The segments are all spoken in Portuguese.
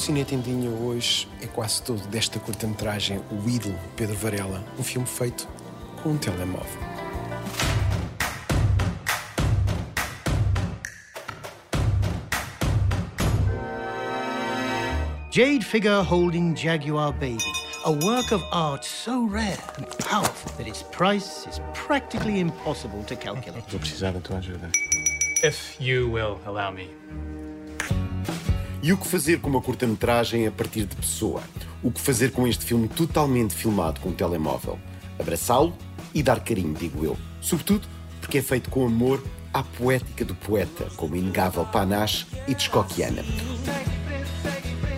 Cine Tendinha hoje é quase todo desta curta-metragem O Ídolo, Pedro Varela, um filme feito com um telemóvel. Jade figure holding Jaguar baby. A work of art so rare and powerful that its price is practically impossible to calculate. Vou precisar da tua ajuda. If you will allow me. E o que fazer com uma curta-metragem a partir de pessoa? O que fazer com este filme totalmente filmado com um telemóvel? Abraçá-lo e dar carinho, digo eu. Sobretudo porque é feito com amor à poética do poeta, como inegável Panache e Descoquiana.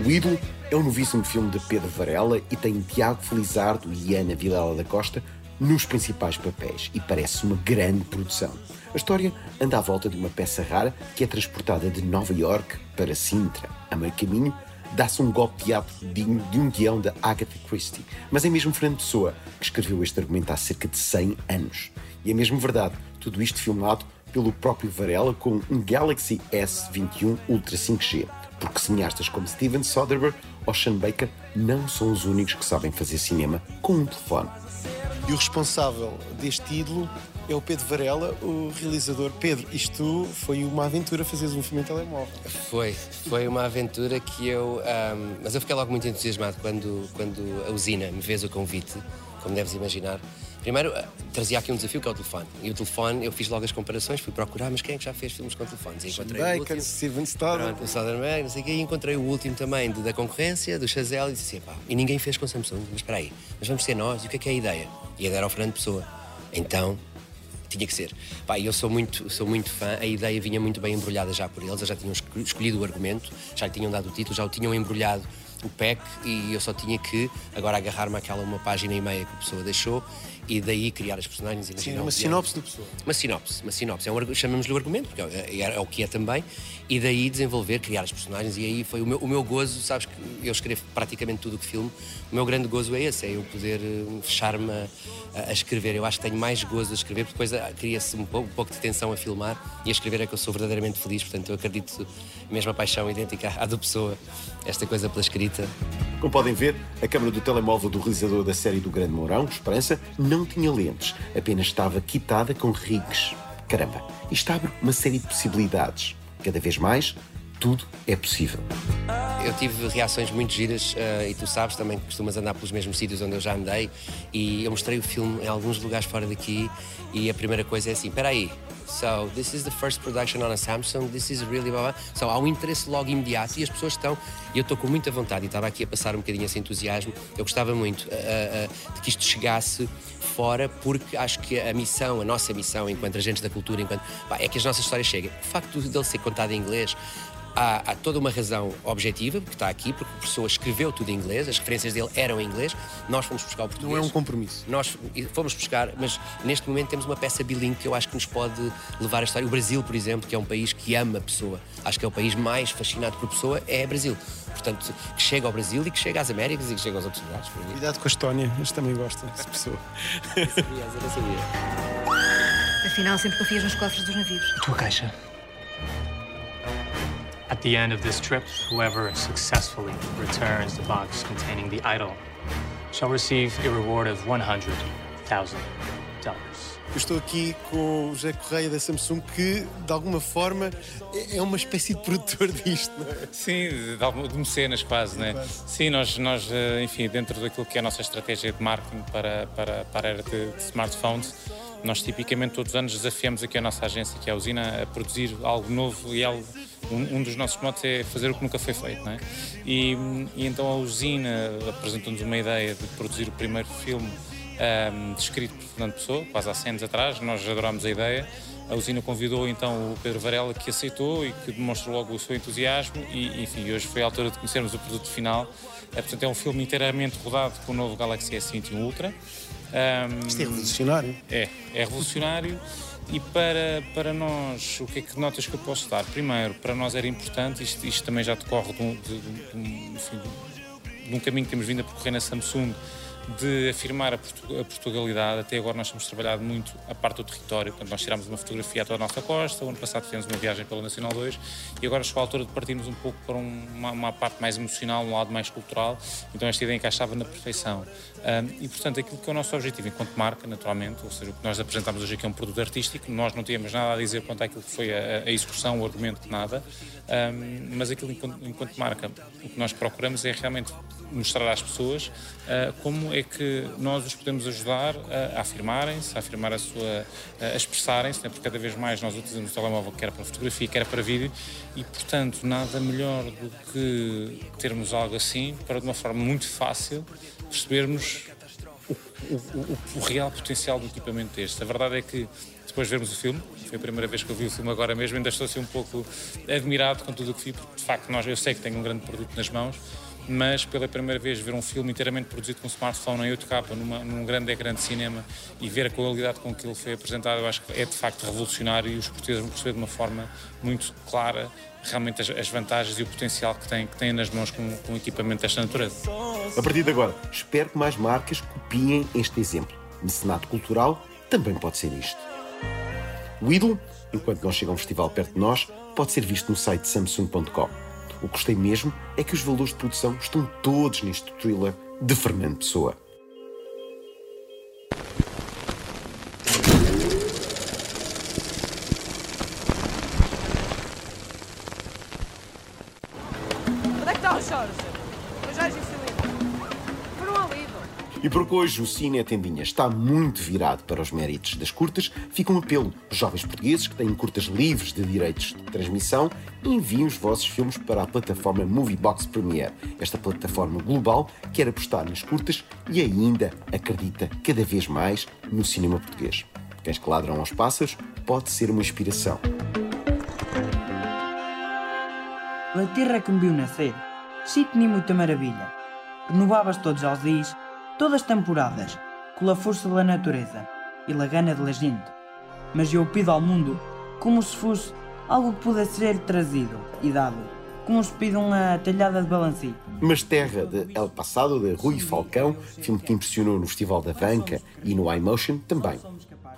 O Ídolo é um novíssimo filme de Pedro Varela e tem Tiago Felizardo e Ana Vilela da Costa nos principais papéis e parece uma grande produção. A história anda à volta de uma peça rara que é transportada de Nova York para Sintra. A meio caminho, dá-se um golpe de teatro digno de um guião da Agatha Christie. Mas é mesmo Fernando Pessoa que escreveu este argumento há cerca de 100 anos. E é mesmo verdade, tudo isto filmado pelo próprio Varela com um Galaxy S21 Ultra 5G porque cineastas como Steven Soderbergh ou Sean Baker não são os únicos que sabem fazer cinema com um telefone. E o responsável deste ídolo é o Pedro Varela, o realizador. Pedro, isto foi uma aventura fazeres um filme em telemóvel. Foi, foi uma aventura que eu. Um, mas eu fiquei logo muito entusiasmado quando, quando a usina me fez o convite, como deves imaginar. Primeiro, eh, trazia aqui um desafio que é o telefone. E o telefone, eu fiz logo as comparações, fui procurar, mas quem é que já fez filmes com telefones? E encontrei Baker, o último. Steven o Soderbergh, não sei o quê. E encontrei o último também de, da concorrência, do Chazelle, e disse assim, pá, e ninguém fez com Samsung. Mas espera aí, mas vamos ser nós, e o que é que é a ideia? E a ideia era o Fernando Pessoa. Então, tinha que ser. Pá, eu sou muito, sou muito fã, a ideia vinha muito bem embrulhada já por eles, eles já tinham escolhido o argumento, já lhe tinham dado o título, já o tinham embrulhado o PEC e eu só tinha que agora agarrar-me àquela uma página e meia que a pessoa deixou e daí criar as personagens. Sim, uma sinopse do pessoa. Uma sinopse, uma sinopse. É um, chamamos-lhe o argumento, porque é, é, é, o que é também, e daí desenvolver, criar as personagens, e aí foi o meu, o meu gozo, sabes que eu escrevo praticamente tudo o que filme, o meu grande gozo é esse, é eu poder eh, fechar-me a, a, escrever. Eu acho que tenho mais gozo a escrever, porque depois ah, cria-se um pouco, um pouco de tensão a filmar, e a escrever é que eu sou verdadeiramente feliz, portanto eu acredito, mesma paixão idêntica à do pessoa, esta coisa pela escrita. Como podem ver, a câmara do telemóvel do realizador da série do Grande Mourão, Esperança, não tinha lentes, apenas estava quitada com rigs. Caramba, isto abre uma série de possibilidades. Cada vez mais, tudo é possível. Eu tive reações muito giras uh, e tu sabes também que costumas andar pelos mesmos sítios onde eu já andei e eu mostrei o filme em alguns lugares fora daqui e a primeira coisa é assim, espera aí, So this is the first production on a Samsung. This is really blah, blah. So há um interesse logo imediato e as pessoas estão. E eu estou com muita vontade e estava aqui a passar um bocadinho esse entusiasmo. Eu gostava muito uh, uh, de que isto chegasse fora, porque acho que a missão, a nossa missão enquanto agentes da cultura, enquanto pá, é que as nossas histórias cheguem. O facto dele ser contado em inglês, há, há, toda uma razão objetiva, porque está aqui, porque a pessoa escreveu tudo em inglês, as referências dele eram em inglês, nós fomos buscar o português. Não é um compromisso. Nós fomos buscar, mas neste momento temos uma peça bilingue que eu acho que nos pode levar a história. O Brasil, por exemplo, que é um país que ama a pessoa, acho que é o país mais fascinado por pessoa, é Brasil. Portanto, que chega ao Brasil e que chega às Américas e que chega aos outros lugares. Cuidado com a Estónia, eles também gostam dessa pessoa. não sabia, não sabia. Afinal, sempre confias nos cofres dos navios. A tua caixa. At the end of this trip, whoever successfully returns the box containing the idol shall receive a reward of $100,000. Eu estou aqui com o José Correia da Samsung, que de alguma forma é uma espécie de produtor disto, não é? Sim, de, de mecenas quase, não é? Sim, nós, nós, eh, enfim, dentro daquilo que é a nossa estratégia de marketing para, para, para a era de, de smartphones, nós tipicamente todos os anos desafiamos aqui a nossa agência, que é a Usina, a produzir algo novo e algo um, um, dos nossos motos é fazer o que nunca foi feito, não é? E, e então a usina apresentou-nos uma ideia de produzir o primeiro filme um, descrito por Fernando Pessoa, quase há 100 anos atrás, nós adorámos a ideia. A usina convidou então o Pedro Varela, que aceitou e que demonstrou logo o seu entusiasmo, e enfim, hoje foi a altura de conhecermos o produto final. É, portanto, é um filme inteiramente rodado com o novo Galaxy S21 Ultra. Um, Isto é revolucionário. É, é revolucionário. E para, para nós, o que é que notas que eu posso dar? Primeiro, para nós era importante, isto, isto também já decorre de um, de, de, enfim, de um caminho que temos vindo a percorrer na Samsung, de afirmar a, Portugalidade. Até agora nós temos trabalhado muito a parte do território. Portanto, nós tirámos uma fotografia à toda a nossa costa, o ano passado fizemos uma viagem pela Nacional 2 e agora chegou a altura de partirmos um pouco para uma, uma parte mais emocional, um lado mais cultural. Então esta ideia encaixava na perfeição. Um, e, portanto, aquilo que é o nosso objetivo enquanto marca, naturalmente, ou seja, o que nós apresentamos hoje aqui é um produto artístico, nós não tínhamos nada a dizer quanto àquilo que foi a, a execução, o argumento, nada, um, mas aquilo enquanto, enquanto marca, o que nós procuramos é realmente mostrar às pessoas uh, como é que nós os podemos ajudar a, a afirmarem-se, a afirmar a sua, a expressarem-se, né? porque cada vez mais nós utilizamos o telemóvel quer para fotografia, quer para vídeo, e portanto nada melhor do que termos algo assim para de uma forma muito fácil percebermos o, o, o, o real potencial do equipamento deste. A verdade é que depois de vermos o filme, foi a primeira vez que eu vi o filme agora mesmo, ainda estou assim um pouco admirado com tudo o que vi, porque de facto nós, eu sei que tenho um grande produto nas mãos, mas pela primeira vez ver um filme inteiramente produzido com smartphone em 8K numa, num grande ecrã de cinema e ver a qualidade com que ele foi apresentado, eu acho que é de facto revolucionário e os portugueses vão perceber de uma forma muito clara realmente as, as vantagens e o potencial que têm, que têm nas mãos com, com equipamento desta natureza. A partir de agora, espero que mais marcas copiem este exemplo. Mecenato cultural também pode ser isto. O ídolo, enquanto não chega a um festival perto de nós, pode ser visto no site samsung.com. O que gostei mesmo é que os valores de produção estão todos neste thriller de Fernando Pessoa. Onde é que está o Jorge? O Jorge e e porque hoje o Cine a Tendinha está muito virado para os méritos das curtas, fica um apelo aos jovens portugueses que têm curtas livres de direitos de transmissão enviem os vossos filmes para a plataforma Moviebox Premiere, esta plataforma global que quer apostar nas curtas e ainda acredita cada vez mais no cinema português. Cães que ladram aos pássaros pode ser uma inspiração. A terra que me viu nascer, sinto-me muita maravilha. Renovavas todos os dias todas temporadas, com a força da natureza e a gana da gente. Mas eu pido ao mundo como se fosse algo que pudesse ser trazido e dado, como se pide uma telhada de balancim. Mas Terra de El Passado, de Rui Falcão, filme que impressionou no Festival da Vanca e no iMotion também.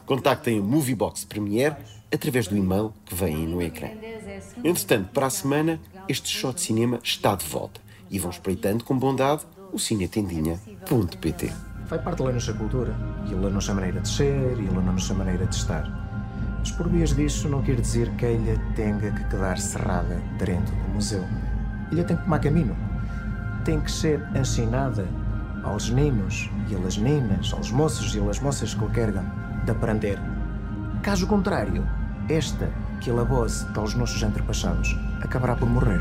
Contactem a Moviebox Premiere através do e-mail que vem aí no ecrã. Entretanto, para a semana, este shot de cinema está de volta e vão espreitando com bondade o Faz parte da nossa cultura, e a nossa maneira de ser, e a nossa maneira de estar. Mas por vias disso não quer dizer que a ilha tenha que quedar cerrada dentro do museu. A ilha tem que tomar caminho. Tem que ser ensinada aos ninos e às ninas, aos moços e às moças que o querem, de aprender. Caso contrário, esta que a voz dos nossos antepassados acabará por morrer.